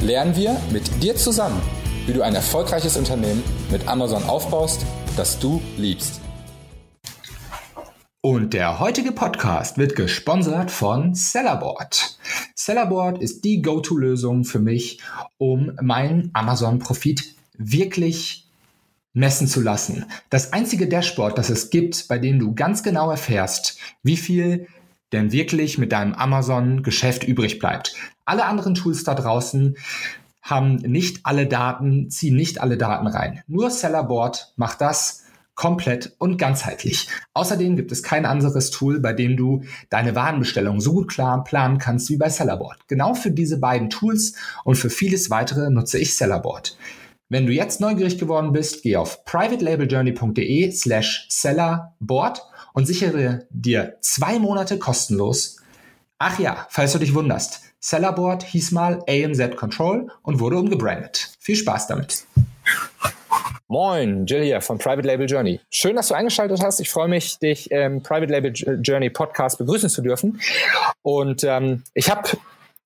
lernen wir mit dir zusammen, wie du ein erfolgreiches Unternehmen mit Amazon aufbaust, das du liebst. Und der heutige Podcast wird gesponsert von Sellerboard. Sellerboard ist die Go-To-Lösung für mich, um meinen Amazon-Profit wirklich messen zu lassen. Das einzige Dashboard, das es gibt, bei dem du ganz genau erfährst, wie viel denn wirklich mit deinem Amazon-Geschäft übrig bleibt. Alle anderen Tools da draußen haben nicht alle Daten, ziehen nicht alle Daten rein. Nur Sellerboard macht das komplett und ganzheitlich. Außerdem gibt es kein anderes Tool, bei dem du deine Warenbestellung so gut klar planen kannst wie bei Sellerboard. Genau für diese beiden Tools und für vieles weitere nutze ich Sellerboard. Wenn du jetzt neugierig geworden bist, geh auf privatelabeljourney.de slash sellerboard und sichere dir zwei Monate kostenlos. Ach ja, falls du dich wunderst, Sellerboard hieß mal AMZ Control und wurde umgebrandet. Viel Spaß damit. Moin, Jill hier von Private Label Journey. Schön, dass du eingeschaltet hast. Ich freue mich, dich im Private Label Journey Podcast begrüßen zu dürfen. Und ähm, ich habe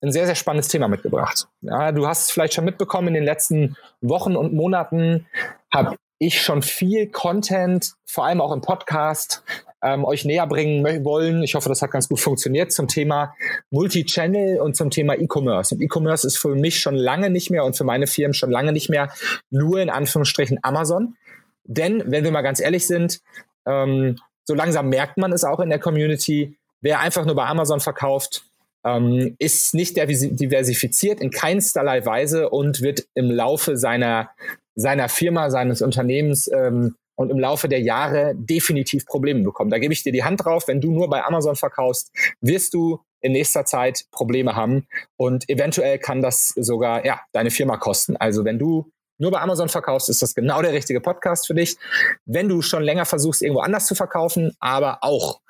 ein sehr, sehr spannendes Thema mitgebracht. Ja, du hast es vielleicht schon mitbekommen, in den letzten Wochen und Monaten habe ich schon viel Content, vor allem auch im Podcast, ähm, euch näher bringen wollen. Ich hoffe, das hat ganz gut funktioniert zum Thema Multi-Channel und zum Thema E-Commerce. Und E-Commerce ist für mich schon lange nicht mehr und für meine Firmen schon lange nicht mehr nur in Anführungsstrichen Amazon. Denn, wenn wir mal ganz ehrlich sind, ähm, so langsam merkt man es auch in der Community, wer einfach nur bei Amazon verkauft, ähm, ist nicht diversifiziert in keinsterlei Weise und wird im Laufe seiner seiner Firma, seines Unternehmens ähm, und im Laufe der Jahre definitiv Probleme bekommen. Da gebe ich dir die Hand drauf. Wenn du nur bei Amazon verkaufst, wirst du in nächster Zeit Probleme haben und eventuell kann das sogar ja, deine Firma kosten. Also wenn du nur bei Amazon verkaufst, ist das genau der richtige Podcast für dich. Wenn du schon länger versuchst, irgendwo anders zu verkaufen, aber auch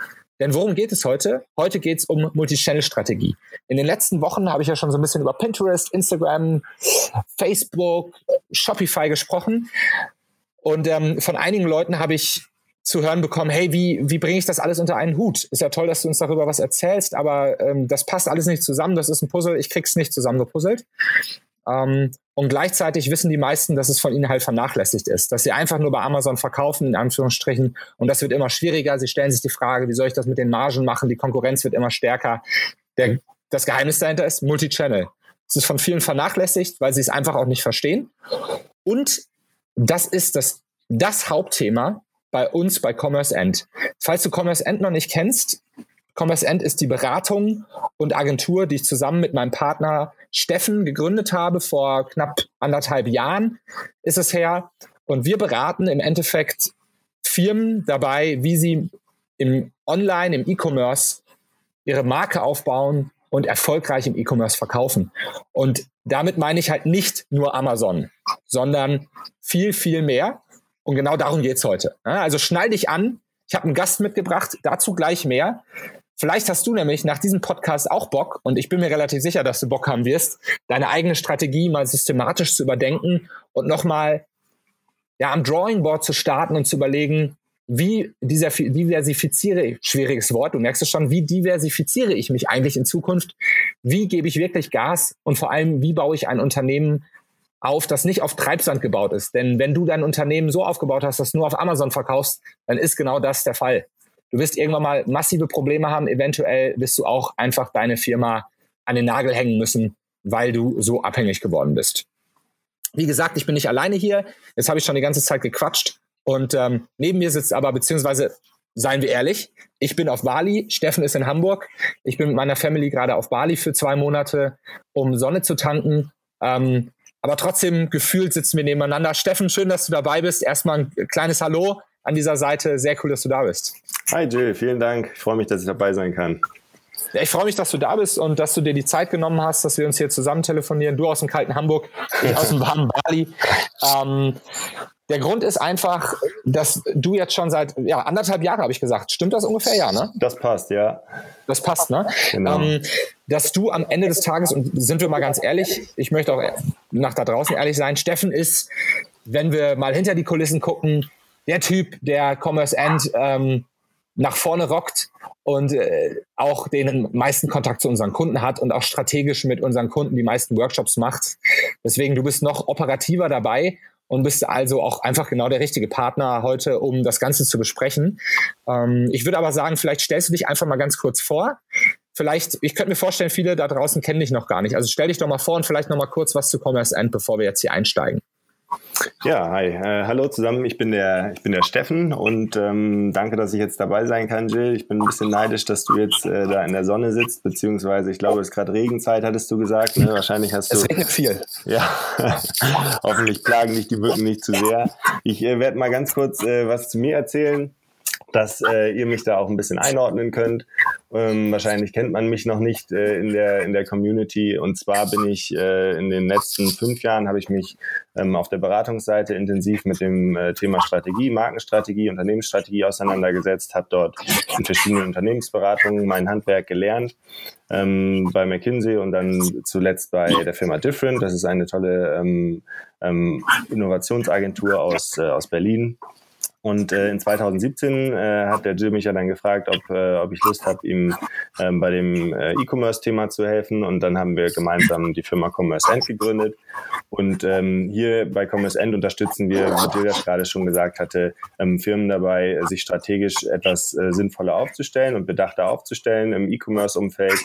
denn worum geht es heute? Heute geht es um Multichannel-Strategie. In den letzten Wochen habe ich ja schon so ein bisschen über Pinterest, Instagram, Facebook, Shopify gesprochen. Und ähm, von einigen Leuten habe ich zu hören bekommen, hey, wie, wie bringe ich das alles unter einen Hut? Ist ja toll, dass du uns darüber was erzählst, aber ähm, das passt alles nicht zusammen, das ist ein Puzzle, ich krieg's nicht zusammengepuzzelt. Ähm, und gleichzeitig wissen die meisten, dass es von ihnen halt vernachlässigt ist, dass sie einfach nur bei Amazon verkaufen, in Anführungsstrichen. Und das wird immer schwieriger. Sie stellen sich die Frage, wie soll ich das mit den Margen machen? Die Konkurrenz wird immer stärker. Der, das Geheimnis dahinter ist Multichannel. Es ist von vielen vernachlässigt, weil sie es einfach auch nicht verstehen. Und das ist das, das Hauptthema bei uns bei Commerce End. Falls du Commerce End noch nicht kennst, Commerce End ist die Beratung und Agentur, die ich zusammen mit meinem Partner Steffen gegründet habe vor knapp anderthalb Jahren ist es her. Und wir beraten im Endeffekt Firmen dabei, wie sie im Online, im E-Commerce ihre Marke aufbauen und erfolgreich im E-Commerce verkaufen. Und damit meine ich halt nicht nur Amazon, sondern viel, viel mehr. Und genau darum geht's heute. Also schnall dich an. Ich habe einen Gast mitgebracht, dazu gleich mehr. Vielleicht hast du nämlich nach diesem Podcast auch Bock, und ich bin mir relativ sicher, dass du Bock haben wirst, deine eigene Strategie mal systematisch zu überdenken und nochmal ja, am Drawing Board zu starten und zu überlegen, wie diversifiziere ich, schwieriges Wort, du merkst es schon, wie diversifiziere ich mich eigentlich in Zukunft? Wie gebe ich wirklich Gas? Und vor allem, wie baue ich ein Unternehmen auf, das nicht auf Treibsand gebaut ist? Denn wenn du dein Unternehmen so aufgebaut hast, dass du nur auf Amazon verkaufst, dann ist genau das der Fall. Du wirst irgendwann mal massive Probleme haben. Eventuell wirst du auch einfach deine Firma an den Nagel hängen müssen, weil du so abhängig geworden bist. Wie gesagt, ich bin nicht alleine hier. Jetzt habe ich schon die ganze Zeit gequatscht. Und ähm, neben mir sitzt aber, beziehungsweise seien wir ehrlich, ich bin auf Bali, Steffen ist in Hamburg. Ich bin mit meiner Family gerade auf Bali für zwei Monate, um Sonne zu tanken. Ähm, aber trotzdem gefühlt sitzen wir nebeneinander. Steffen, schön, dass du dabei bist. Erstmal ein kleines Hallo an dieser Seite. Sehr cool, dass du da bist. Hi Jill, vielen Dank. Ich freue mich, dass ich dabei sein kann. Ich freue mich, dass du da bist und dass du dir die Zeit genommen hast, dass wir uns hier zusammen telefonieren. Du aus dem kalten Hamburg, ich aus dem warmen Bali. Ähm, der Grund ist einfach, dass du jetzt schon seit ja, anderthalb Jahren, habe ich gesagt, stimmt das ungefähr, ja, ne? Das passt, ja. Das passt, ne? Genau. Ähm, dass du am Ende des Tages, und sind wir mal ganz ehrlich, ich möchte auch nach da draußen ehrlich sein, Steffen ist, wenn wir mal hinter die Kulissen gucken, der Typ, der Commerce End ähm, nach vorne rockt und äh, auch den meisten Kontakt zu unseren Kunden hat und auch strategisch mit unseren Kunden die meisten Workshops macht. Deswegen, du bist noch operativer dabei und bist also auch einfach genau der richtige Partner heute, um das Ganze zu besprechen. Ähm, ich würde aber sagen, vielleicht stellst du dich einfach mal ganz kurz vor. Vielleicht, ich könnte mir vorstellen, viele da draußen kennen dich noch gar nicht. Also stell dich doch mal vor und vielleicht noch mal kurz was zu Commerce End, bevor wir jetzt hier einsteigen. Ja, hi. Äh, hallo zusammen. Ich bin der, ich bin der Steffen und ähm, danke, dass ich jetzt dabei sein kann, Jill. Ich bin ein bisschen neidisch, dass du jetzt äh, da in der Sonne sitzt, beziehungsweise ich glaube, es ist gerade Regenzeit, hattest du gesagt. Ne? Wahrscheinlich hast du. Es regnet viel. Ja. Hoffentlich plagen dich die Mücken nicht zu sehr. Ich äh, werde mal ganz kurz äh, was zu mir erzählen dass äh, ihr mich da auch ein bisschen einordnen könnt. Ähm, wahrscheinlich kennt man mich noch nicht äh, in, der, in der Community. Und zwar bin ich äh, in den letzten fünf Jahren, habe ich mich ähm, auf der Beratungsseite intensiv mit dem äh, Thema Strategie, Markenstrategie, Unternehmensstrategie auseinandergesetzt, habe dort in verschiedenen Unternehmensberatungen mein Handwerk gelernt, ähm, bei McKinsey und dann zuletzt bei der Firma Different. Das ist eine tolle ähm, ähm, Innovationsagentur aus, äh, aus Berlin und äh, in 2017 äh, hat der Jill mich ja dann gefragt, ob, äh, ob ich Lust habe, ihm ähm, bei dem äh, E-Commerce-Thema zu helfen. Und dann haben wir gemeinsam die Firma Commerce End gegründet. Und ähm, hier bei Commerce End unterstützen wir, wie Jill das gerade schon gesagt hatte, ähm, Firmen dabei, sich strategisch etwas äh, sinnvoller aufzustellen und bedachter aufzustellen im E-Commerce-Umfeld,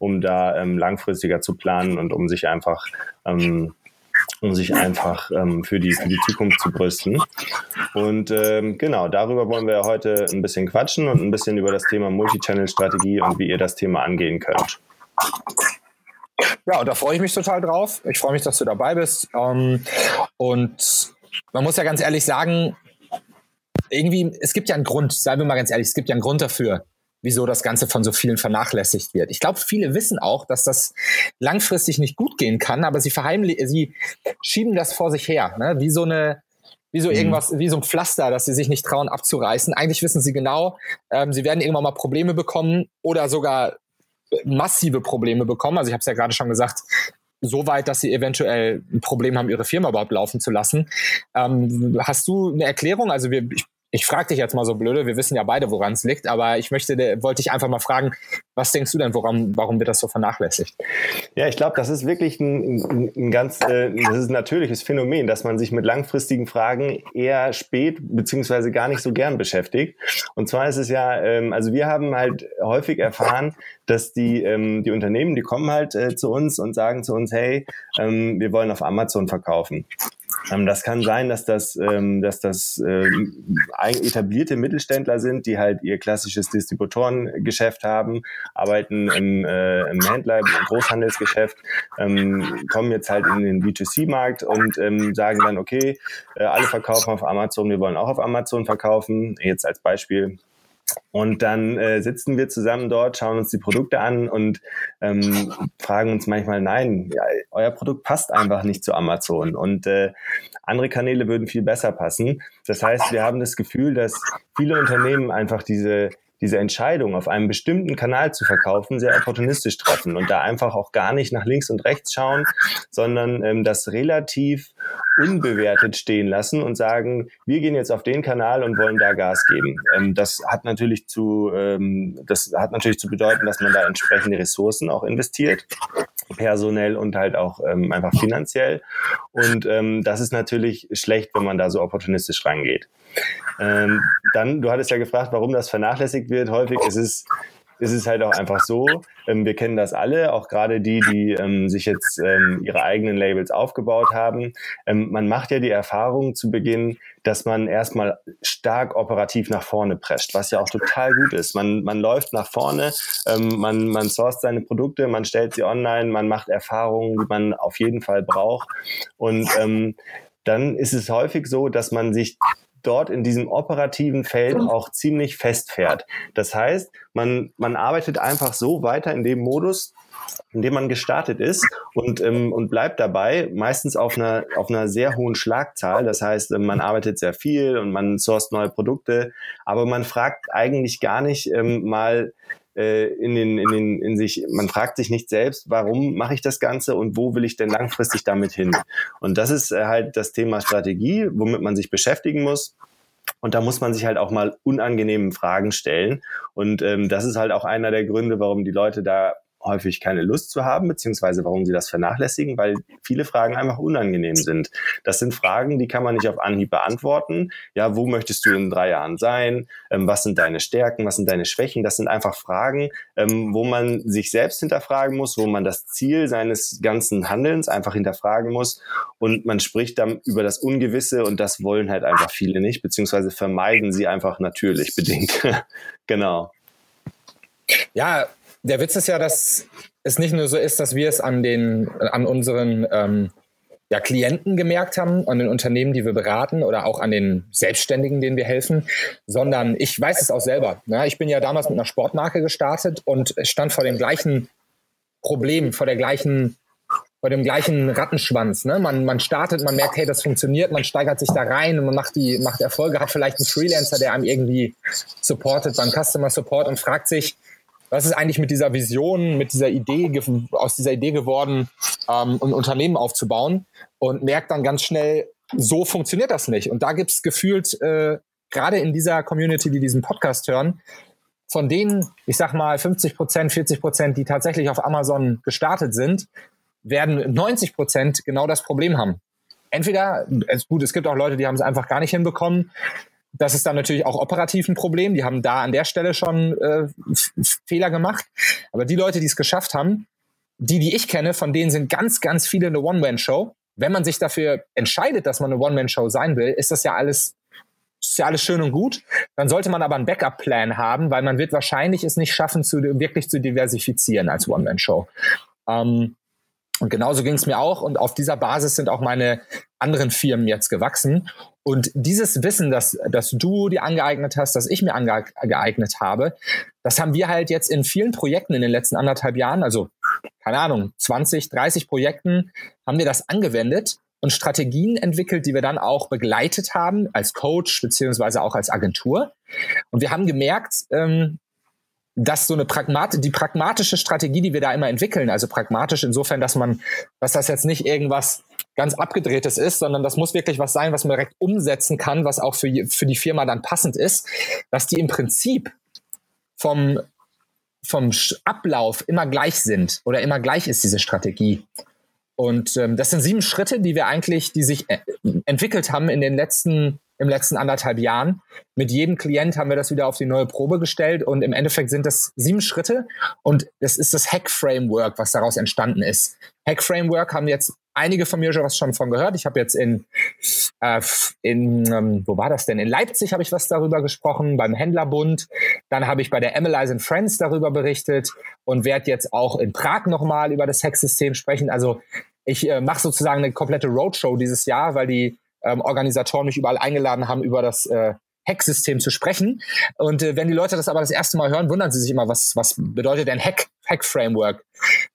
um da ähm, langfristiger zu planen und um sich einfach ähm, um sich einfach ähm, für, die, für die Zukunft zu brüsten. Und ähm, genau, darüber wollen wir heute ein bisschen quatschen und ein bisschen über das Thema Multichannel-Strategie und wie ihr das Thema angehen könnt. Ja, und da freue ich mich total drauf. Ich freue mich, dass du dabei bist. Ähm, und man muss ja ganz ehrlich sagen, irgendwie, es gibt ja einen Grund, seien wir mal ganz ehrlich, es gibt ja einen Grund dafür, wieso das Ganze von so vielen vernachlässigt wird. Ich glaube, viele wissen auch, dass das langfristig nicht gut gehen kann, aber sie verheimlichen, sie schieben das vor sich her, ne? wie so eine, wie so mhm. irgendwas, wie so ein Pflaster, dass sie sich nicht trauen abzureißen. Eigentlich wissen sie genau, ähm, sie werden irgendwann mal Probleme bekommen oder sogar massive Probleme bekommen. Also ich habe es ja gerade schon gesagt, so weit, dass sie eventuell ein Problem haben, ihre Firma überhaupt laufen zu lassen. Ähm, hast du eine Erklärung? Also wir, ich ich frage dich jetzt mal so blöde, wir wissen ja beide, woran es liegt, aber ich möchte, wollte dich einfach mal fragen, was denkst du denn, woran, warum wird das so vernachlässigt? Ja, ich glaube, das ist wirklich ein, ein, ein ganz, äh, das ist ein natürliches Phänomen, dass man sich mit langfristigen Fragen eher spät beziehungsweise gar nicht so gern beschäftigt. Und zwar ist es ja, ähm, also wir haben halt häufig erfahren, dass die, ähm, die Unternehmen, die kommen halt äh, zu uns und sagen zu uns, hey, ähm, wir wollen auf Amazon verkaufen. Ähm, das kann sein, dass das, ähm, dass das ähm, etablierte Mittelständler sind, die halt ihr klassisches Distributorengeschäft haben, arbeiten im, äh, im Händler, im Großhandelsgeschäft, ähm, kommen jetzt halt in den B2C-Markt und ähm, sagen dann, okay, äh, alle verkaufen auf Amazon, wir wollen auch auf Amazon verkaufen. Jetzt als Beispiel und dann äh, sitzen wir zusammen dort, schauen uns die Produkte an und ähm, fragen uns manchmal, nein, ja, euer Produkt passt einfach nicht zu Amazon und äh, andere Kanäle würden viel besser passen. Das heißt, wir haben das Gefühl, dass viele Unternehmen einfach diese diese Entscheidung, auf einem bestimmten Kanal zu verkaufen, sehr opportunistisch treffen und da einfach auch gar nicht nach links und rechts schauen, sondern ähm, das relativ unbewertet stehen lassen und sagen, wir gehen jetzt auf den Kanal und wollen da Gas geben. Ähm, das hat natürlich zu, ähm, das hat natürlich zu bedeuten, dass man da entsprechende Ressourcen auch investiert personell und halt auch ähm, einfach finanziell. Und ähm, das ist natürlich schlecht, wenn man da so opportunistisch rangeht. Ähm, dann, du hattest ja gefragt, warum das vernachlässigt wird. Häufig ist es ist es halt auch einfach so, ähm, wir kennen das alle, auch gerade die, die ähm, sich jetzt ähm, ihre eigenen Labels aufgebaut haben. Ähm, man macht ja die Erfahrung zu Beginn, dass man erstmal stark operativ nach vorne prescht, was ja auch total gut ist. Man, man läuft nach vorne, ähm, man, man sourced seine Produkte, man stellt sie online, man macht Erfahrungen, die man auf jeden Fall braucht. Und ähm, dann ist es häufig so, dass man sich dort in diesem operativen Feld auch ziemlich festfährt. Das heißt, man, man arbeitet einfach so weiter in dem Modus, in dem man gestartet ist und, ähm, und bleibt dabei, meistens auf einer, auf einer sehr hohen Schlagzahl. Das heißt, ähm, man arbeitet sehr viel und man sourced neue Produkte, aber man fragt eigentlich gar nicht ähm, mal, äh, in den, in den, in sich, man fragt sich nicht selbst, warum mache ich das Ganze und wo will ich denn langfristig damit hin? Und das ist äh, halt das Thema Strategie, womit man sich beschäftigen muss. Und da muss man sich halt auch mal unangenehmen Fragen stellen. Und ähm, das ist halt auch einer der Gründe, warum die Leute da häufig keine Lust zu haben, beziehungsweise warum sie das vernachlässigen, weil viele Fragen einfach unangenehm sind. Das sind Fragen, die kann man nicht auf Anhieb beantworten. Ja, wo möchtest du in drei Jahren sein? Ähm, was sind deine Stärken? Was sind deine Schwächen? Das sind einfach Fragen, ähm, wo man sich selbst hinterfragen muss, wo man das Ziel seines ganzen Handelns einfach hinterfragen muss. Und man spricht dann über das Ungewisse und das wollen halt einfach viele nicht, beziehungsweise vermeiden sie einfach natürlich bedingt. genau. Ja, der Witz ist ja, dass es nicht nur so ist, dass wir es an den, an unseren ähm, ja, Klienten gemerkt haben, an den Unternehmen, die wir beraten oder auch an den Selbstständigen, denen wir helfen, sondern ich weiß es auch selber. Ja, ich bin ja damals mit einer Sportmarke gestartet und stand vor dem gleichen Problem, vor der gleichen vor dem gleichen Rattenschwanz. Ne? Man, man startet, man merkt, hey, das funktioniert, man steigert sich da rein und man macht die, macht Erfolge, hat vielleicht einen Freelancer, der einem irgendwie supportet beim Customer Support und fragt sich, was ist eigentlich mit dieser Vision, mit dieser Idee, aus dieser Idee geworden, ähm, ein Unternehmen aufzubauen und merkt dann ganz schnell, so funktioniert das nicht. Und da gibt es gefühlt, äh, gerade in dieser Community, die diesen Podcast hören, von denen, ich sag mal, 50 Prozent, 40 Prozent, die tatsächlich auf Amazon gestartet sind, werden 90 Prozent genau das Problem haben. Entweder, es, gut, es gibt auch Leute, die haben es einfach gar nicht hinbekommen, das ist dann natürlich auch operativ ein Problem. Die haben da an der Stelle schon äh, Fehler gemacht. Aber die Leute, die es geschafft haben, die, die ich kenne, von denen sind ganz, ganz viele eine One-Man-Show. Wenn man sich dafür entscheidet, dass man eine One-Man-Show sein will, ist das ja alles ist ja alles schön und gut. Dann sollte man aber einen Backup-Plan haben, weil man wird wahrscheinlich es nicht schaffen, zu, wirklich zu diversifizieren als One-Man-Show. Ähm, und genauso ging es mir auch. Und auf dieser Basis sind auch meine anderen Firmen jetzt gewachsen. Und dieses Wissen, das, das du dir angeeignet hast, das ich mir angeeignet habe, das haben wir halt jetzt in vielen Projekten in den letzten anderthalb Jahren, also keine Ahnung, 20, 30 Projekten, haben wir das angewendet und Strategien entwickelt, die wir dann auch begleitet haben als Coach beziehungsweise auch als Agentur. Und wir haben gemerkt, ähm, dass so eine Pragmat die pragmatische Strategie, die wir da immer entwickeln, also pragmatisch insofern, dass man, dass das jetzt nicht irgendwas ganz abgedrehtes ist, sondern das muss wirklich was sein, was man direkt umsetzen kann, was auch für, für die Firma dann passend ist, dass die im Prinzip vom, vom Ablauf immer gleich sind oder immer gleich ist diese Strategie. Und ähm, das sind sieben Schritte, die wir eigentlich, die sich äh, entwickelt haben in den letzten im letzten anderthalb Jahren. Mit jedem Klient haben wir das wieder auf die neue Probe gestellt und im Endeffekt sind das sieben Schritte und das ist das Hack-Framework, was daraus entstanden ist. Hack-Framework haben jetzt einige von mir schon was schon von gehört. Ich habe jetzt in, äh, in ähm, wo war das denn? In Leipzig habe ich was darüber gesprochen, beim Händlerbund. Dann habe ich bei der Emilize Friends darüber berichtet und werde jetzt auch in Prag nochmal über das Hack-System sprechen. Also ich äh, mache sozusagen eine komplette Roadshow dieses Jahr, weil die ähm, Organisatoren mich überall eingeladen haben, über das äh, Hack-System zu sprechen. Und äh, wenn die Leute das aber das erste Mal hören, wundern sie sich immer, was, was bedeutet denn Hack, Hack-Framework?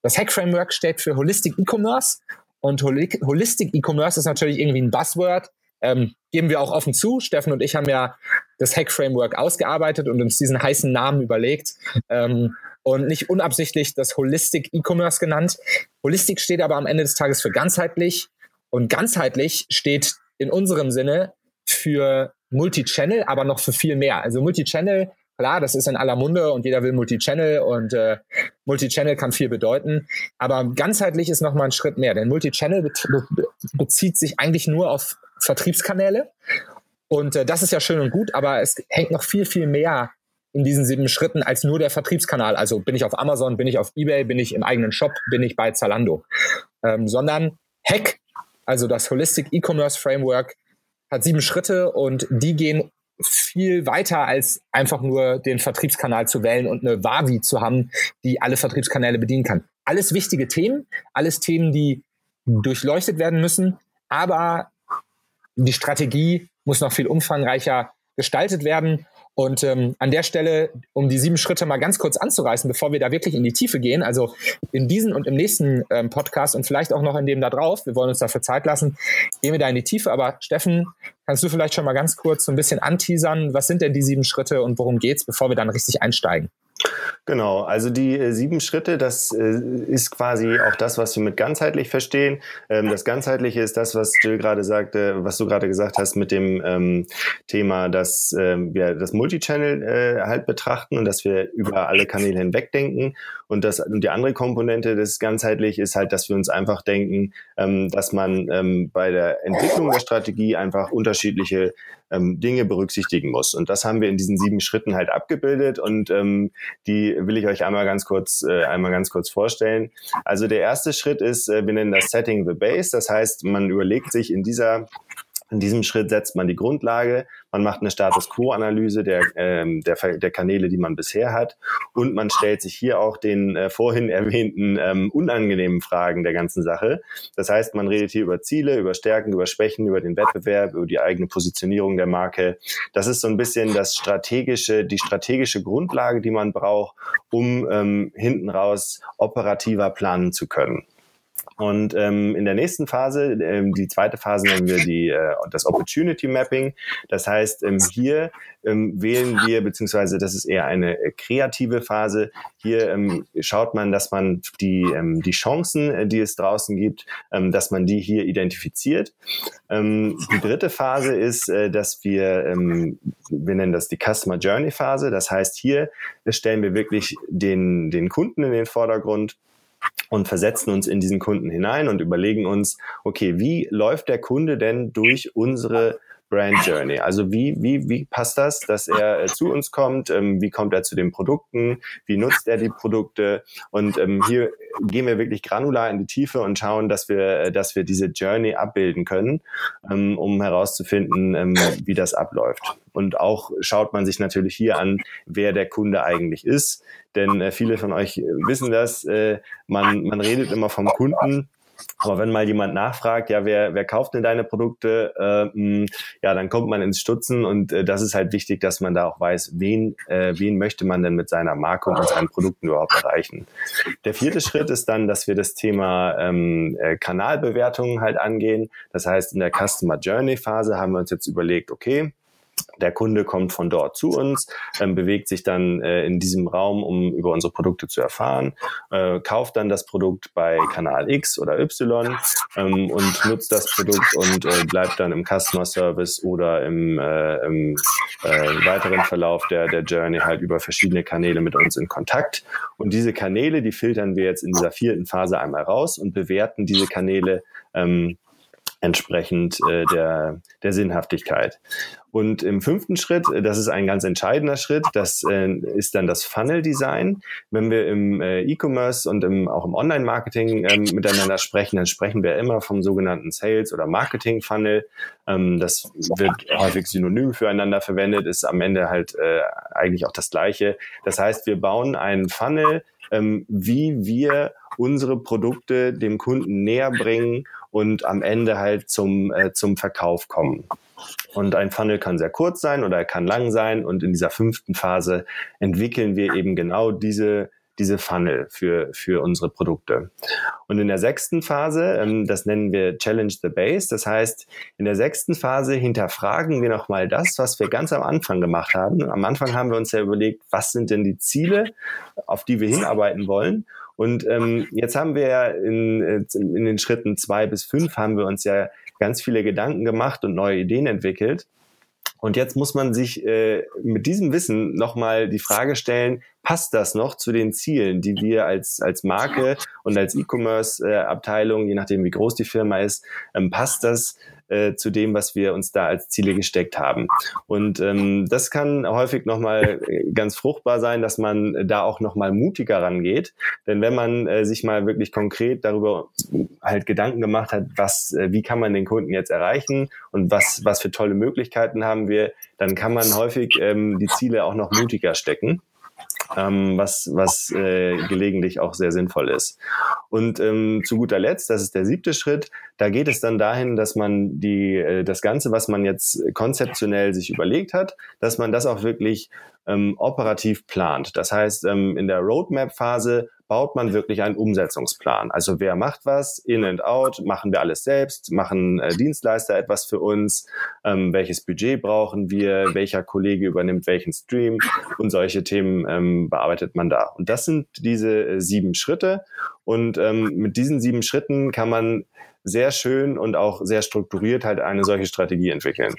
Das Hack-Framework steht für Holistic E-Commerce und Holistic E-Commerce ist natürlich irgendwie ein Buzzword. Ähm, geben wir auch offen zu. Steffen und ich haben ja das Hack-Framework ausgearbeitet und uns diesen heißen Namen überlegt. Ähm, und nicht unabsichtlich das Holistic E-Commerce genannt. Holistic steht aber am Ende des Tages für ganzheitlich. Und ganzheitlich steht in unserem Sinne für Multichannel, aber noch für viel mehr. Also Multichannel, klar, das ist in aller Munde und jeder will Multichannel und äh, Multichannel kann viel bedeuten. Aber ganzheitlich ist noch mal ein Schritt mehr, denn Multichannel be be bezieht sich eigentlich nur auf Vertriebskanäle. Und äh, das ist ja schön und gut, aber es hängt noch viel, viel mehr in diesen sieben Schritten als nur der Vertriebskanal. Also bin ich auf Amazon, bin ich auf eBay, bin ich im eigenen Shop, bin ich bei Zalando. Ähm, sondern Hack also das Holistic E-Commerce Framework hat sieben Schritte und die gehen viel weiter als einfach nur den Vertriebskanal zu wählen und eine Wavi zu haben, die alle Vertriebskanäle bedienen kann. Alles wichtige Themen, alles Themen, die durchleuchtet werden müssen, aber die Strategie muss noch viel umfangreicher gestaltet werden. Und ähm, an der Stelle, um die sieben Schritte mal ganz kurz anzureißen, bevor wir da wirklich in die Tiefe gehen, also in diesen und im nächsten ähm, Podcast und vielleicht auch noch in dem da drauf, wir wollen uns dafür Zeit lassen, gehen wir da in die Tiefe. Aber Steffen, kannst du vielleicht schon mal ganz kurz so ein bisschen anteasern, was sind denn die sieben Schritte und worum geht's, bevor wir dann richtig einsteigen? Genau, also die äh, sieben Schritte, das äh, ist quasi auch das, was wir mit ganzheitlich verstehen. Ähm, das Ganzheitliche ist das, was Jill gerade sagte, was du gerade gesagt hast mit dem ähm, Thema, dass ähm, wir das Multichannel äh, halt betrachten und dass wir über alle Kanäle hinweg denken. Und, das, und die andere Komponente des ganzheitlich ist halt, dass wir uns einfach denken, ähm, dass man ähm, bei der Entwicklung der Strategie einfach unterschiedliche ähm, Dinge berücksichtigen muss. Und das haben wir in diesen sieben Schritten halt abgebildet und ähm, die will ich euch einmal ganz kurz, äh, einmal ganz kurz vorstellen. Also der erste Schritt ist, äh, wir nennen das Setting the Base. Das heißt, man überlegt sich in dieser in diesem Schritt setzt man die Grundlage, man macht eine Status Quo-Analyse der, ähm, der, der Kanäle, die man bisher hat und man stellt sich hier auch den äh, vorhin erwähnten ähm, unangenehmen Fragen der ganzen Sache. Das heißt, man redet hier über Ziele, über Stärken, über Schwächen, über den Wettbewerb, über die eigene Positionierung der Marke. Das ist so ein bisschen das strategische, die strategische Grundlage, die man braucht, um ähm, hinten raus operativer planen zu können. Und ähm, in der nächsten Phase, ähm, die zweite Phase nennen wir die, äh, das Opportunity Mapping. Das heißt, ähm, hier ähm, wählen wir, beziehungsweise das ist eher eine äh, kreative Phase. Hier ähm, schaut man, dass man die, ähm, die Chancen, äh, die es draußen gibt, ähm, dass man die hier identifiziert. Ähm, die dritte Phase ist, äh, dass wir, ähm, wir nennen das die Customer Journey Phase. Das heißt, hier stellen wir wirklich den, den Kunden in den Vordergrund und versetzen uns in diesen Kunden hinein und überlegen uns, okay, wie läuft der Kunde denn durch unsere Brand Journey. Also wie, wie, wie passt das, dass er äh, zu uns kommt? Ähm, wie kommt er zu den Produkten? Wie nutzt er die Produkte? Und ähm, hier gehen wir wirklich granular in die Tiefe und schauen, dass wir, äh, dass wir diese Journey abbilden können, ähm, um herauszufinden, ähm, wie das abläuft. Und auch schaut man sich natürlich hier an, wer der Kunde eigentlich ist. Denn äh, viele von euch wissen das, äh, man, man redet immer vom Kunden aber wenn mal jemand nachfragt, ja, wer, wer kauft denn deine Produkte, äh, mh, ja, dann kommt man ins Stutzen und äh, das ist halt wichtig, dass man da auch weiß, wen, äh, wen möchte man denn mit seiner Marke und seinen Produkten überhaupt erreichen. Der vierte Schritt ist dann, dass wir das Thema ähm, äh, Kanalbewertungen halt angehen. Das heißt, in der Customer Journey Phase haben wir uns jetzt überlegt, okay, der Kunde kommt von dort zu uns, ähm, bewegt sich dann äh, in diesem Raum, um über unsere Produkte zu erfahren, äh, kauft dann das Produkt bei Kanal X oder Y ähm, und nutzt das Produkt und äh, bleibt dann im Customer Service oder im, äh, im äh, weiteren Verlauf der, der Journey halt über verschiedene Kanäle mit uns in Kontakt. Und diese Kanäle, die filtern wir jetzt in dieser vierten Phase einmal raus und bewerten diese Kanäle ähm, entsprechend äh, der, der Sinnhaftigkeit. Und im fünften Schritt, äh, das ist ein ganz entscheidender Schritt, das äh, ist dann das Funnel-Design. Wenn wir im äh, E-Commerce und im, auch im Online-Marketing ähm, miteinander sprechen, dann sprechen wir immer vom sogenannten Sales- oder Marketing-Funnel. Ähm, das wird häufig synonym füreinander verwendet, ist am Ende halt äh, eigentlich auch das Gleiche. Das heißt, wir bauen einen Funnel, ähm, wie wir unsere Produkte dem Kunden näher bringen und am Ende halt zum, äh, zum Verkauf kommen. Und ein Funnel kann sehr kurz sein oder er kann lang sein. Und in dieser fünften Phase entwickeln wir eben genau diese, diese Funnel für, für unsere Produkte. Und in der sechsten Phase, ähm, das nennen wir Challenge the Base. Das heißt, in der sechsten Phase hinterfragen wir nochmal das, was wir ganz am Anfang gemacht haben. Am Anfang haben wir uns ja überlegt, was sind denn die Ziele, auf die wir hinarbeiten wollen? Und ähm, jetzt haben wir ja in, in den Schritten zwei bis fünf haben wir uns ja ganz viele Gedanken gemacht und neue Ideen entwickelt. Und jetzt muss man sich äh, mit diesem Wissen nochmal die Frage stellen, passt das noch zu den Zielen, die wir als, als Marke und als E-Commerce-Abteilung, je nachdem wie groß die Firma ist, ähm, passt das äh, zu dem, was wir uns da als Ziele gesteckt haben. Und ähm, das kann häufig nochmal äh, ganz fruchtbar sein, dass man da auch nochmal mutiger rangeht. Denn wenn man äh, sich mal wirklich konkret darüber halt Gedanken gemacht hat, was, äh, wie kann man den Kunden jetzt erreichen und was, was für tolle Möglichkeiten haben wir, dann kann man häufig ähm, die Ziele auch noch mutiger stecken. Ähm, was, was äh, gelegentlich auch sehr sinnvoll ist. Und ähm, zu guter Letzt, das ist der siebte Schritt, da geht es dann dahin, dass man die, äh, das Ganze, was man jetzt konzeptionell sich überlegt hat, dass man das auch wirklich ähm, operativ plant. Das heißt, ähm, in der Roadmap-Phase baut man wirklich einen Umsetzungsplan. Also wer macht was, in and out, machen wir alles selbst, machen äh, Dienstleister etwas für uns, ähm, welches Budget brauchen wir, welcher Kollege übernimmt welchen Stream und solche Themen ähm, bearbeitet man da. Und das sind diese äh, sieben Schritte. Und ähm, mit diesen sieben Schritten kann man sehr schön und auch sehr strukturiert halt eine solche Strategie entwickeln.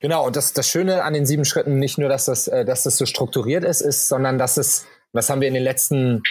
Genau, und das, das Schöne an den sieben Schritten nicht nur, dass das, äh, dass das so strukturiert ist, ist, sondern dass es was haben wir in den letzten,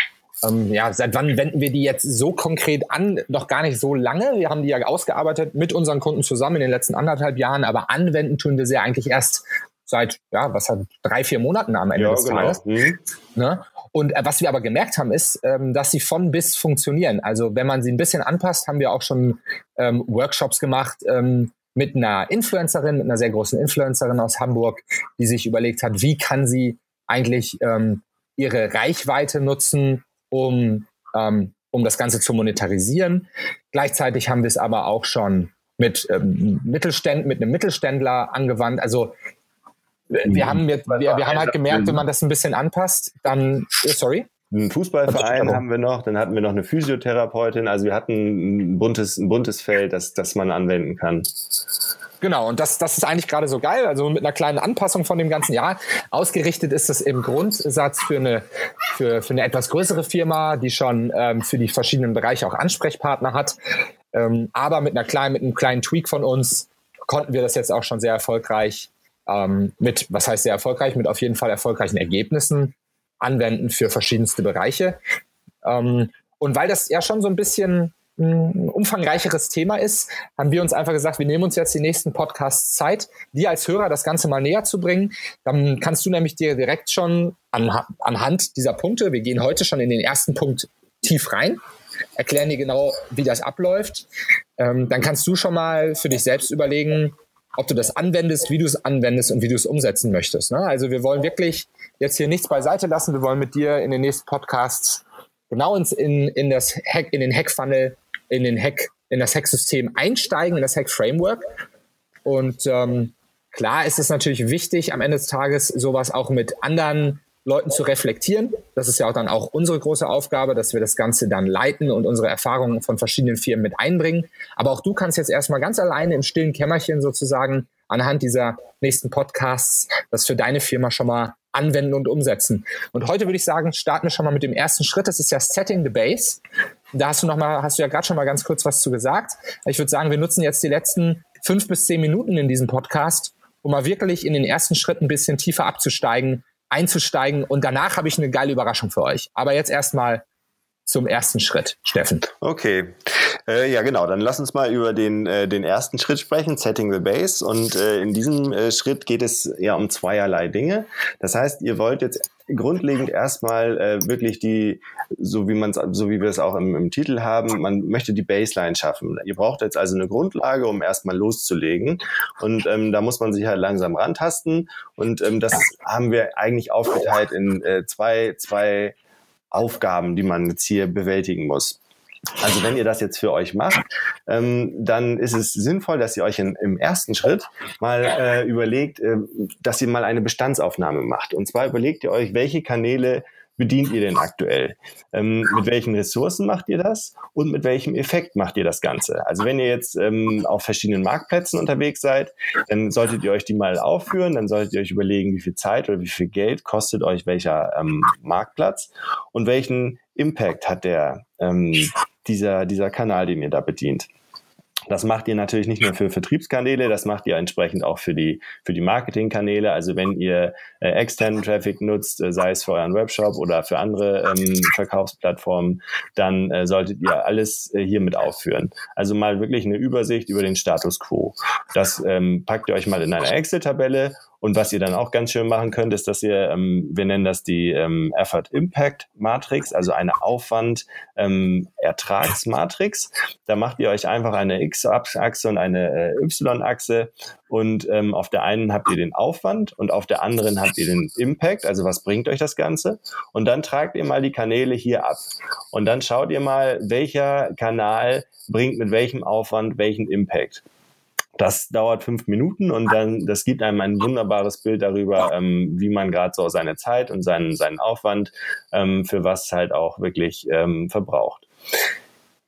ähm, ja, seit wann wenden wir die jetzt so konkret an? Noch gar nicht so lange. Wir haben die ja ausgearbeitet mit unseren Kunden zusammen in den letzten anderthalb Jahren, aber anwenden tun wir sie eigentlich erst seit, ja, was hat, drei, vier Monaten am Ende ja, des genau. Tages. Mhm. Ne? Und äh, was wir aber gemerkt haben, ist, ähm, dass sie von bis funktionieren. Also wenn man sie ein bisschen anpasst, haben wir auch schon ähm, Workshops gemacht ähm, mit einer Influencerin, mit einer sehr großen Influencerin aus Hamburg, die sich überlegt hat, wie kann sie eigentlich ähm, ihre Reichweite nutzen, um, ähm, um das Ganze zu monetarisieren. Gleichzeitig haben wir es aber auch schon mit ähm, Mittelständ, mit einem Mittelständler angewandt. Also wir mhm. haben, wir, wir, wir haben halt gemerkt, wenn man das ein bisschen anpasst, dann, äh, sorry. Einen Fußballverein haben wir noch, dann hatten wir noch eine Physiotherapeutin. Also wir hatten ein buntes, ein buntes Feld, das, das man anwenden kann. Genau, und das, das ist eigentlich gerade so geil. Also mit einer kleinen Anpassung von dem ganzen Jahr. Ausgerichtet ist es im Grundsatz für eine, für, für eine etwas größere Firma, die schon ähm, für die verschiedenen Bereiche auch Ansprechpartner hat. Ähm, aber mit einer kleinen, mit einem kleinen Tweak von uns konnten wir das jetzt auch schon sehr erfolgreich ähm, mit, was heißt sehr erfolgreich, mit auf jeden Fall erfolgreichen Ergebnissen anwenden für verschiedenste Bereiche. Ähm, und weil das ja schon so ein bisschen ein umfangreicheres Thema ist, haben wir uns einfach gesagt, wir nehmen uns jetzt die nächsten Podcasts Zeit, dir als Hörer das Ganze mal näher zu bringen. Dann kannst du nämlich dir direkt schon an, anhand dieser Punkte, wir gehen heute schon in den ersten Punkt tief rein, erklären dir genau, wie das abläuft. Ähm, dann kannst du schon mal für dich selbst überlegen, ob du das anwendest, wie du es anwendest und wie du es umsetzen möchtest. Ne? Also wir wollen wirklich jetzt hier nichts beiseite lassen. Wir wollen mit dir in den nächsten Podcasts genau ins, in, in, das Hack, in den Hack-Funnel in den Hack, in das Hack-System einsteigen, in das Hack-Framework. Und ähm, klar ist es natürlich wichtig, am Ende des Tages sowas auch mit anderen Leuten zu reflektieren. Das ist ja auch dann auch unsere große Aufgabe, dass wir das Ganze dann leiten und unsere Erfahrungen von verschiedenen Firmen mit einbringen. Aber auch du kannst jetzt erstmal ganz alleine im stillen Kämmerchen sozusagen anhand dieser nächsten Podcasts das für deine Firma schon mal anwenden und umsetzen. Und heute würde ich sagen, starten wir schon mal mit dem ersten Schritt. Das ist ja Setting the Base. Da hast du noch mal, hast du ja gerade schon mal ganz kurz was zu gesagt. Ich würde sagen, wir nutzen jetzt die letzten fünf bis zehn Minuten in diesem Podcast, um mal wirklich in den ersten Schritt ein bisschen tiefer abzusteigen, einzusteigen. Und danach habe ich eine geile Überraschung für euch. Aber jetzt erstmal zum ersten Schritt, Steffen. Okay. Äh, ja, genau. Dann lass uns mal über den, äh, den ersten Schritt sprechen, Setting the Base. Und äh, in diesem äh, Schritt geht es ja um zweierlei Dinge. Das heißt, ihr wollt jetzt grundlegend erstmal äh, wirklich die, so wie man so wie wir es auch im, im, Titel haben, man möchte die Baseline schaffen. Ihr braucht jetzt also eine Grundlage, um erstmal loszulegen. Und ähm, da muss man sich halt langsam rantasten. Und ähm, das haben wir eigentlich aufgeteilt in äh, zwei, zwei Aufgaben, die man jetzt hier bewältigen muss. Also wenn ihr das jetzt für euch macht, ähm, dann ist es sinnvoll, dass ihr euch in, im ersten Schritt mal äh, überlegt, äh, dass ihr mal eine Bestandsaufnahme macht. Und zwar überlegt ihr euch, welche Kanäle bedient ihr denn aktuell? Ähm, mit welchen Ressourcen macht ihr das? Und mit welchem Effekt macht ihr das Ganze? Also wenn ihr jetzt ähm, auf verschiedenen Marktplätzen unterwegs seid, dann solltet ihr euch die mal aufführen, dann solltet ihr euch überlegen, wie viel Zeit oder wie viel Geld kostet euch welcher ähm, Marktplatz und welchen Impact hat der ähm, dieser, dieser Kanal, den ihr da bedient. Das macht ihr natürlich nicht nur für Vertriebskanäle, das macht ihr entsprechend auch für die, für die Marketingkanäle. Also wenn ihr äh, externen Traffic nutzt, äh, sei es für euren Webshop oder für andere ähm, Verkaufsplattformen, dann äh, solltet ihr alles äh, hier mit aufführen. Also mal wirklich eine Übersicht über den Status quo. Das ähm, packt ihr euch mal in eine Excel-Tabelle Und was ihr dann auch ganz schön machen könnt, ist, dass ihr, ähm, wir nennen das die ähm, Effort Impact Matrix, also eine Aufwand ähm, Ertragsmatrix. Da macht ihr euch einfach eine X-Achse und eine äh, Y-Achse und ähm, auf der einen habt ihr den Aufwand und auf der anderen habt ihr den Impact, also was bringt euch das Ganze. Und dann tragt ihr mal die Kanäle hier ab. Und dann schaut ihr mal, welcher Kanal bringt mit welchem Aufwand welchen Impact. Das dauert fünf Minuten und dann, das gibt einem ein wunderbares Bild darüber, ähm, wie man gerade so seine Zeit und seinen, seinen Aufwand ähm, für was halt auch wirklich ähm, verbraucht.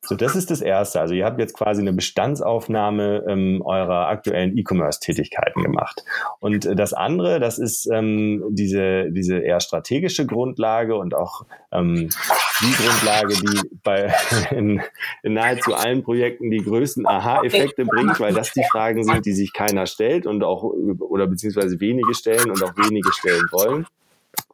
So, das ist das Erste. Also ihr habt jetzt quasi eine Bestandsaufnahme ähm, eurer aktuellen E-Commerce-Tätigkeiten gemacht. Und äh, das andere, das ist ähm, diese, diese eher strategische Grundlage und auch ähm, die Grundlage, die bei in, in nahezu allen Projekten die größten Aha-Effekte bringt, weil das die Fragen sind, die sich keiner stellt und auch oder beziehungsweise wenige stellen und auch wenige stellen wollen.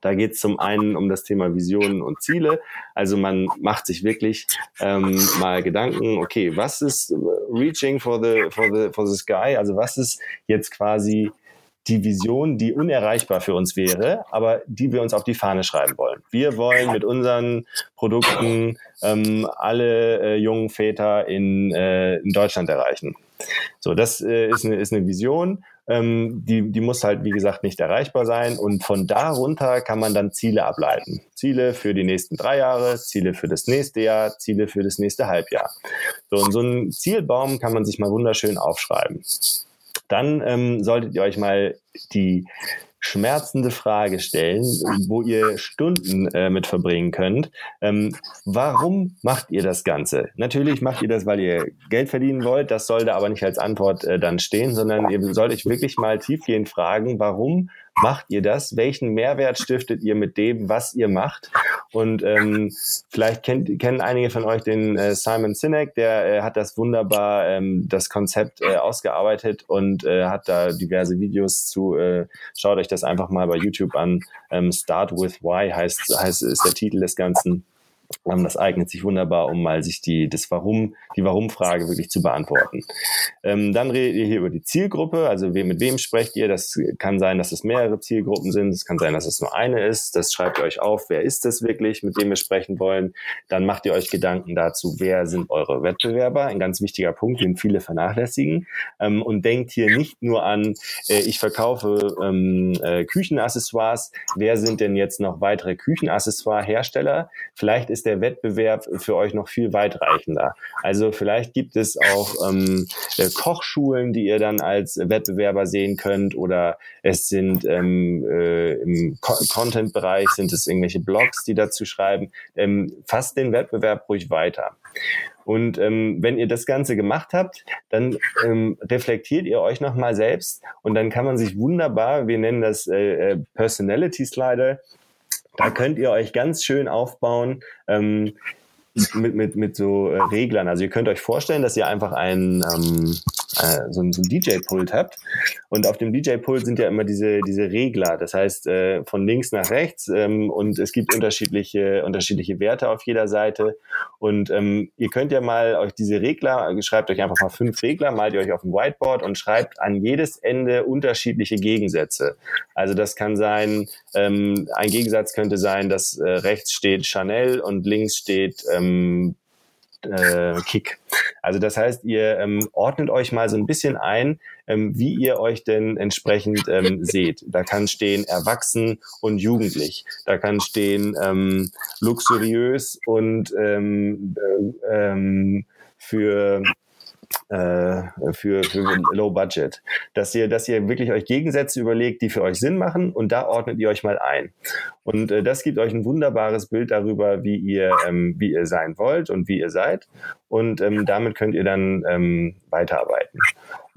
Da geht es zum einen um das Thema Visionen und Ziele. Also man macht sich wirklich ähm, mal Gedanken, okay, was ist Reaching for the, for the, for the Sky? Also was ist jetzt quasi die Vision, die unerreichbar für uns wäre, aber die wir uns auf die Fahne schreiben wollen. Wir wollen mit unseren Produkten ähm, alle äh, jungen Väter in, äh, in Deutschland erreichen. So, das äh, ist, eine, ist eine Vision ähm, die, die muss halt, wie gesagt, nicht erreichbar sein. Und von darunter kann man dann Ziele ableiten. Ziele für die nächsten drei Jahre, Ziele für das nächste Jahr, Ziele für das nächste Halbjahr. So, und so einen Zielbaum kann man sich mal wunderschön aufschreiben. Dann ähm, solltet ihr euch mal die schmerzende Frage stellen, wo ihr Stunden äh, mit verbringen könnt. Ähm, warum macht ihr das Ganze? Natürlich macht ihr das, weil ihr Geld verdienen wollt. Das sollte aber nicht als Antwort äh, dann stehen, sondern ihr sollt euch wirklich mal tiefgehend fragen, warum macht ihr das? Welchen Mehrwert stiftet ihr mit dem, was ihr macht? Und ähm, vielleicht kennt, kennen einige von euch den äh, Simon Sinek, der äh, hat das wunderbar, ähm, das Konzept äh, ausgearbeitet und äh, hat da diverse Videos zu. Äh, schaut euch das einfach mal bei YouTube an. Ähm, Start with Why heißt, heißt ist der Titel des Ganzen. Ähm, das eignet sich wunderbar, um mal sich die, das Warum, die Warum-Frage wirklich zu beantworten. Ähm, dann redet ihr hier über die Zielgruppe, also we, mit wem sprecht ihr? Das kann sein, dass es mehrere Zielgruppen sind, es kann sein, dass es nur eine ist. Das schreibt ihr euch auf, wer ist es wirklich, mit dem wir sprechen wollen. Dann macht ihr euch Gedanken dazu, wer sind eure Wettbewerber? Ein ganz wichtiger Punkt, den viele vernachlässigen. Ähm, und denkt hier nicht nur an, äh, ich verkaufe ähm, äh, Küchenaccessoires, wer sind denn jetzt noch weitere Küchenaccessoire-Hersteller? Vielleicht ist ist der Wettbewerb für euch noch viel weitreichender. Also vielleicht gibt es auch ähm, äh, Kochschulen, die ihr dann als Wettbewerber sehen könnt oder es sind ähm, äh, im Co Content-Bereich sind es irgendwelche Blogs, die dazu schreiben. Ähm, fasst den Wettbewerb ruhig weiter. Und ähm, wenn ihr das Ganze gemacht habt, dann ähm, reflektiert ihr euch nochmal selbst und dann kann man sich wunderbar, wir nennen das äh, äh Personality Slider, da könnt ihr euch ganz schön aufbauen. Ähm, mit, mit, mit so äh, Reglern. Also ihr könnt euch vorstellen, dass ihr einfach einen, ähm, äh, so, so ein DJ-Pult habt. Und auf dem DJ-Pult sind ja immer diese, diese Regler. Das heißt, äh, von links nach rechts. Ähm, und es gibt unterschiedliche, unterschiedliche Werte auf jeder Seite. Und ähm, ihr könnt ja mal euch diese Regler, schreibt euch einfach mal fünf Regler, malt ihr euch auf dem Whiteboard und schreibt an jedes Ende unterschiedliche Gegensätze. Also das kann sein, ähm, ein Gegensatz könnte sein, dass äh, rechts steht Chanel und links steht ähm, äh, Kick. Also das heißt, ihr ähm, ordnet euch mal so ein bisschen ein, ähm, wie ihr euch denn entsprechend ähm, seht. Da kann stehen erwachsen und jugendlich. Da kann stehen ähm, luxuriös und ähm, äh, ähm, für äh, für, für Low Budget. Dass ihr, dass ihr wirklich euch Gegensätze überlegt, die für euch Sinn machen und da ordnet ihr euch mal ein. Und äh, das gibt euch ein wunderbares Bild darüber, wie ihr, ähm, wie ihr sein wollt und wie ihr seid. Und ähm, damit könnt ihr dann ähm, weiterarbeiten.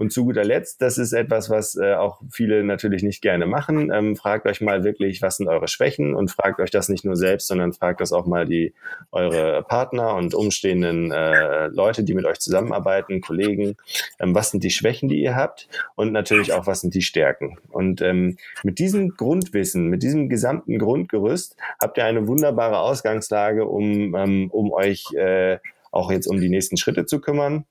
Und zu guter Letzt, das ist etwas, was äh, auch viele natürlich nicht gerne machen. Ähm, fragt euch mal wirklich, was sind eure Schwächen und fragt euch das nicht nur selbst, sondern fragt das auch mal die eure Partner und umstehenden äh, Leute, die mit euch zusammenarbeiten, Kollegen. Ähm, was sind die Schwächen, die ihr habt? Und natürlich auch, was sind die Stärken? Und ähm, mit diesem Grundwissen, mit diesem gesamten Grundgerüst habt ihr eine wunderbare Ausgangslage, um, ähm, um euch äh, auch jetzt um die nächsten Schritte zu kümmern.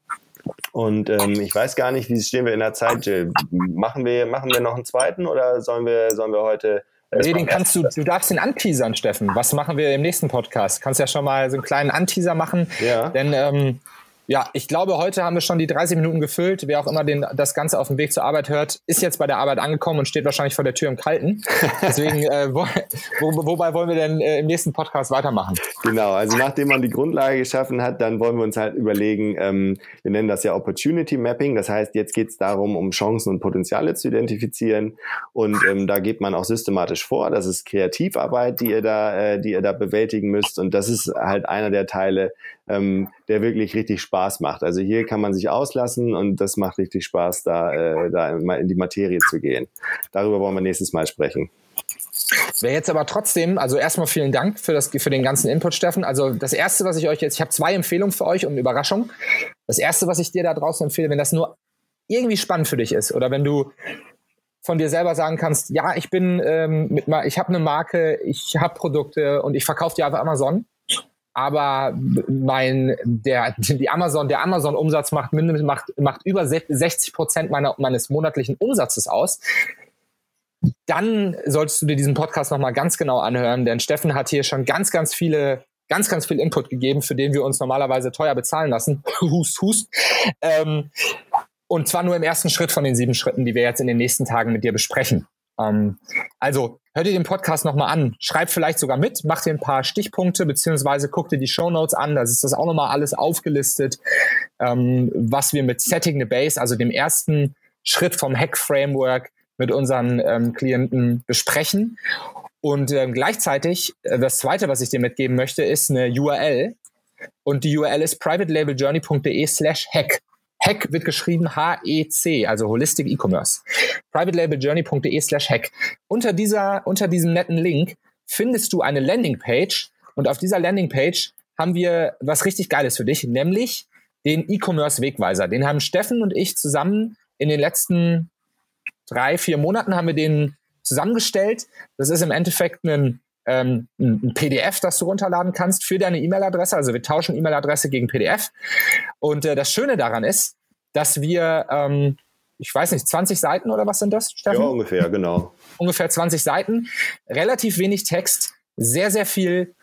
Und ähm, ich weiß gar nicht, wie stehen wir in der Zeit. Jill. Machen wir, machen wir noch einen zweiten oder sollen wir, sollen wir heute Nee, den kannst du, du darfst den anteasern, Steffen. Was machen wir im nächsten Podcast? Kannst ja schon mal so einen kleinen Anteaser machen. Ja. Denn ähm, ja, ich glaube, heute haben wir schon die 30 Minuten gefüllt. Wer auch immer den, das Ganze auf dem Weg zur Arbeit hört, ist jetzt bei der Arbeit angekommen und steht wahrscheinlich vor der Tür im Kalten. Deswegen, äh, wo, wo, wobei wollen wir denn äh, im nächsten Podcast weitermachen? Genau, also nachdem man die Grundlage geschaffen hat, dann wollen wir uns halt überlegen, ähm, wir nennen das ja Opportunity Mapping. Das heißt, jetzt geht es darum, um Chancen und Potenziale zu identifizieren. Und ähm, da geht man auch systematisch vor. Das ist Kreativarbeit, die ihr da, äh, die ihr da bewältigen müsst. Und das ist halt einer der Teile, ähm, der wirklich richtig Spaß macht. Also hier kann man sich auslassen und das macht richtig Spaß, da, äh, da in die Materie zu gehen. Darüber wollen wir nächstes Mal sprechen. Wäre jetzt aber trotzdem, also erstmal vielen Dank für, das, für den ganzen Input, Steffen. Also das Erste, was ich euch jetzt, ich habe zwei Empfehlungen für euch und Überraschung. Das Erste, was ich dir da draußen empfehle, wenn das nur irgendwie spannend für dich ist oder wenn du von dir selber sagen kannst, ja, ich bin ähm, mit, ich habe eine Marke, ich habe Produkte und ich verkaufe die auf Amazon aber mein, der, die Amazon, der Amazon-Umsatz macht, macht, macht über 60 Prozent meiner, meines monatlichen Umsatzes aus. Dann solltest du dir diesen Podcast nochmal ganz genau anhören, denn Steffen hat hier schon ganz, ganz viele, ganz, ganz viel Input gegeben, für den wir uns normalerweise teuer bezahlen lassen. hust, hust. Ähm, und zwar nur im ersten Schritt von den sieben Schritten, die wir jetzt in den nächsten Tagen mit dir besprechen. Ähm, also hör dir den Podcast nochmal an, schreib vielleicht sogar mit, mach dir ein paar Stichpunkte, beziehungsweise guck dir die Show Notes an, da ist das auch nochmal alles aufgelistet, ähm, was wir mit Setting the Base, also dem ersten Schritt vom Hack-Framework mit unseren ähm, Klienten besprechen. Und ähm, gleichzeitig, äh, das zweite, was ich dir mitgeben möchte, ist eine URL. Und die URL ist privatelabeljourney.de slash hack. Hack wird geschrieben H-E-C, also Holistic E-Commerce. privatelabeljourney.de slash hack. Unter, dieser, unter diesem netten Link findest du eine Landingpage und auf dieser Landingpage haben wir was richtig Geiles für dich, nämlich den E-Commerce Wegweiser. Den haben Steffen und ich zusammen in den letzten drei, vier Monaten haben wir den zusammengestellt. Das ist im Endeffekt ein ähm, ein PDF, das du runterladen kannst für deine E-Mail-Adresse. Also wir tauschen E-Mail-Adresse gegen PDF. Und äh, das Schöne daran ist, dass wir, ähm, ich weiß nicht, 20 Seiten oder was sind das, Steffen? Ja, ungefähr, genau. Ungefähr 20 Seiten, relativ wenig Text, sehr, sehr viel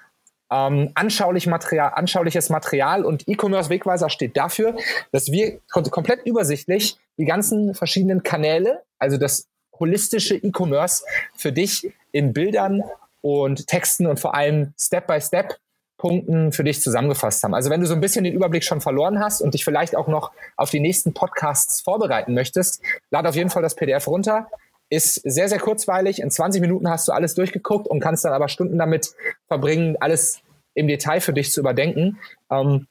ähm, anschaulich Material, anschauliches Material und E-Commerce Wegweiser steht dafür, dass wir komplett übersichtlich die ganzen verschiedenen Kanäle, also das holistische E-Commerce für dich in Bildern und Texten und vor allem Step-by-Step Punkten für dich zusammengefasst haben. Also wenn du so ein bisschen den Überblick schon verloren hast und dich vielleicht auch noch auf die nächsten Podcasts vorbereiten möchtest, lad auf jeden Fall das PDF runter. Ist sehr, sehr kurzweilig. In 20 Minuten hast du alles durchgeguckt und kannst dann aber Stunden damit verbringen, alles im Detail für dich zu überdenken. Ähm,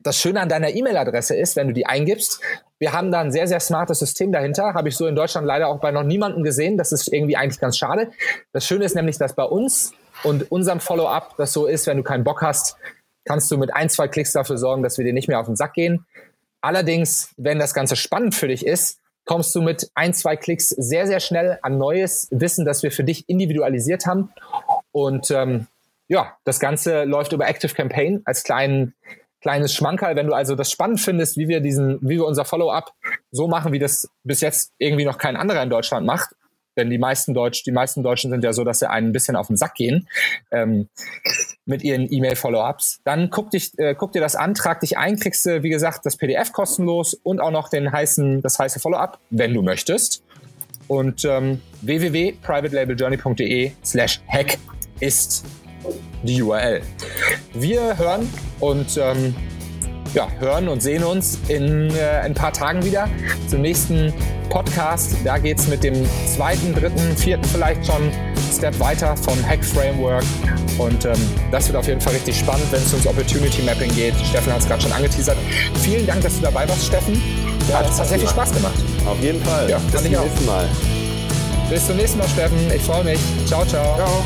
das Schöne an deiner E-Mail-Adresse ist, wenn du die eingibst, wir haben da ein sehr, sehr smartes System dahinter. Habe ich so in Deutschland leider auch bei noch niemandem gesehen. Das ist irgendwie eigentlich ganz schade. Das Schöne ist nämlich, dass bei uns und unserem Follow-up das so ist, wenn du keinen Bock hast, kannst du mit ein, zwei Klicks dafür sorgen, dass wir dir nicht mehr auf den Sack gehen. Allerdings, wenn das Ganze spannend für dich ist, kommst du mit ein, zwei Klicks sehr, sehr schnell an neues Wissen, das wir für dich individualisiert haben. Und ähm, ja, das Ganze läuft über Active Campaign als kleinen kleines Schmankerl, wenn du also das spannend findest, wie wir diesen, wie wir unser Follow-up so machen, wie das bis jetzt irgendwie noch kein anderer in Deutschland macht. Denn die meisten Deutsch, die meisten Deutschen sind ja so, dass sie einen ein bisschen auf den Sack gehen ähm, mit ihren E-Mail-Follow-ups. Dann guck, dich, äh, guck dir das an, trag dich ein, kriegst du, wie gesagt, das PDF kostenlos und auch noch den heißen, das heiße Follow-up, wenn du möchtest. Und ähm, www.privatelabeljourney.de slash hack ist die URL. Wir hören und ähm, ja, hören und sehen uns in äh, ein paar Tagen wieder zum nächsten Podcast. Da geht es mit dem zweiten, dritten, vierten vielleicht schon Step weiter vom Hack Framework. Und ähm, das wird auf jeden Fall richtig spannend, wenn es ums Opportunity Mapping geht. Steffen hat es gerade schon angeteasert. Vielen Dank, dass du dabei warst, Steffen. Ja, das hat sehr viel Spaß gemacht. Auf jeden Fall. Ja, Bis zum nächsten Mal. Bis zum nächsten Mal, Steffen. Ich freue mich. Ciao, ciao. Ciao.